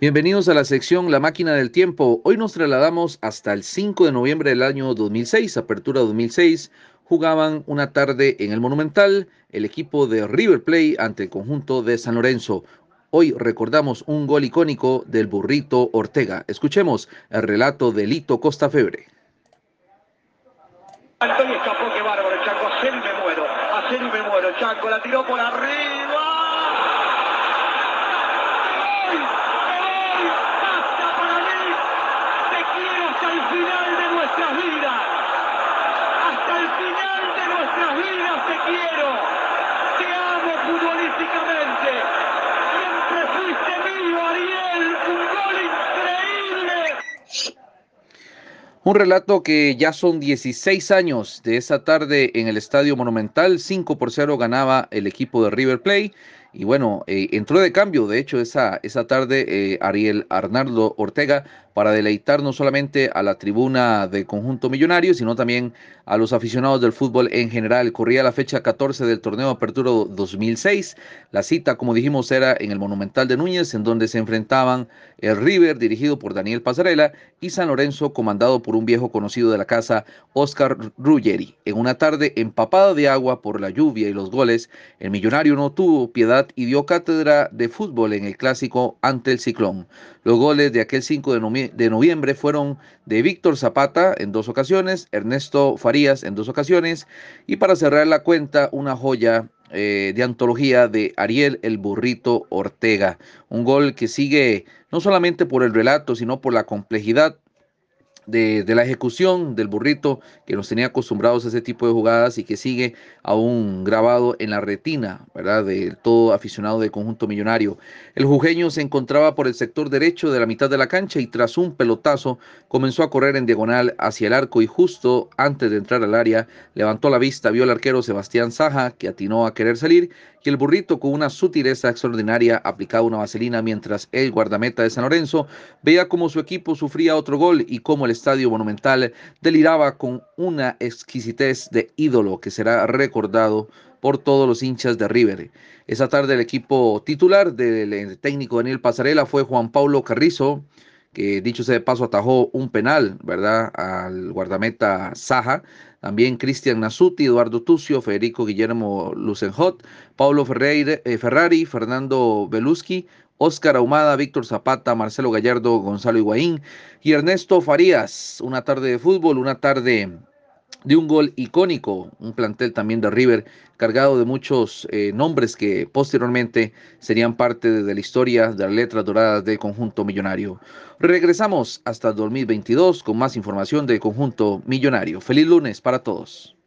Bienvenidos a la sección La Máquina del Tiempo. Hoy nos trasladamos hasta el 5 de noviembre del año 2006, apertura 2006. Jugaban una tarde en el Monumental el equipo de River Plate ante el conjunto de San Lorenzo. Hoy recordamos un gol icónico del burrito Ortega. Escuchemos el relato de Lito Costa Febre. Antonio escapó, qué bárbaro, Chaco, me muero, me muero, Chaco, la tiró por arriba. Un relato que ya son 16 años de esa tarde en el Estadio Monumental, 5 por 0 ganaba el equipo de River Plate y bueno, eh, entró de cambio, de hecho, esa, esa tarde eh, Ariel Arnaldo Ortega para deleitar no solamente a la tribuna del conjunto millonario, sino también a los aficionados del fútbol en general. Corría la fecha 14 del torneo Apertura 2006. La cita, como dijimos, era en el Monumental de Núñez, en donde se enfrentaban el River, dirigido por Daniel Pasarela, y San Lorenzo, comandado por un viejo conocido de la casa, Oscar Ruggeri. En una tarde empapada de agua por la lluvia y los goles, el millonario no tuvo piedad y dio cátedra de fútbol en el clásico ante el Ciclón. Los goles de aquel 5 de, noviembre fueron de Víctor Zapata en dos ocasiones, Ernesto Farías en dos ocasiones y para cerrar la cuenta una joya eh, de antología de Ariel el Burrito Ortega. Un gol que sigue no solamente por el relato, sino por la complejidad de, la ejecución del burrito que nos tenía acostumbrados a ese tipo de jugadas y que sigue aún grabado en la retina, ¿verdad? De todo aficionado del conjunto millonario. El jujeño se encontraba por el sector derecho de la mitad de la cancha y tras un pelotazo comenzó a correr en diagonal hacia el arco y justo antes de entrar al área levantó la vista, vio al arquero Sebastián Saja que atinó a querer salir y el burrito con una sutileza extraordinaria aplicaba una vaselina mientras el guardameta de San Lorenzo veía cómo su equipo sufría otro gol y cómo el estadio monumental deliraba con una exquisitez de ídolo que será recordado por todos los hinchas de River. Esa tarde el equipo titular del técnico Daniel Pasarela fue Juan Pablo Carrizo, que dicho sea de paso atajó un penal, ¿verdad? Al guardameta Saja. También Cristian Nasuti, Eduardo Tucio, Federico Guillermo Lucenjot, Paulo Ferreira, eh, Ferrari, Fernando Belusky, Óscar Ahumada, Víctor Zapata, Marcelo Gallardo, Gonzalo Higuaín y Ernesto Farías. Una tarde de fútbol, una tarde de un gol icónico, un plantel también de River cargado de muchos eh, nombres que posteriormente serían parte de la historia de las letras doradas del conjunto millonario. Regresamos hasta 2022 con más información del conjunto millonario. Feliz lunes para todos.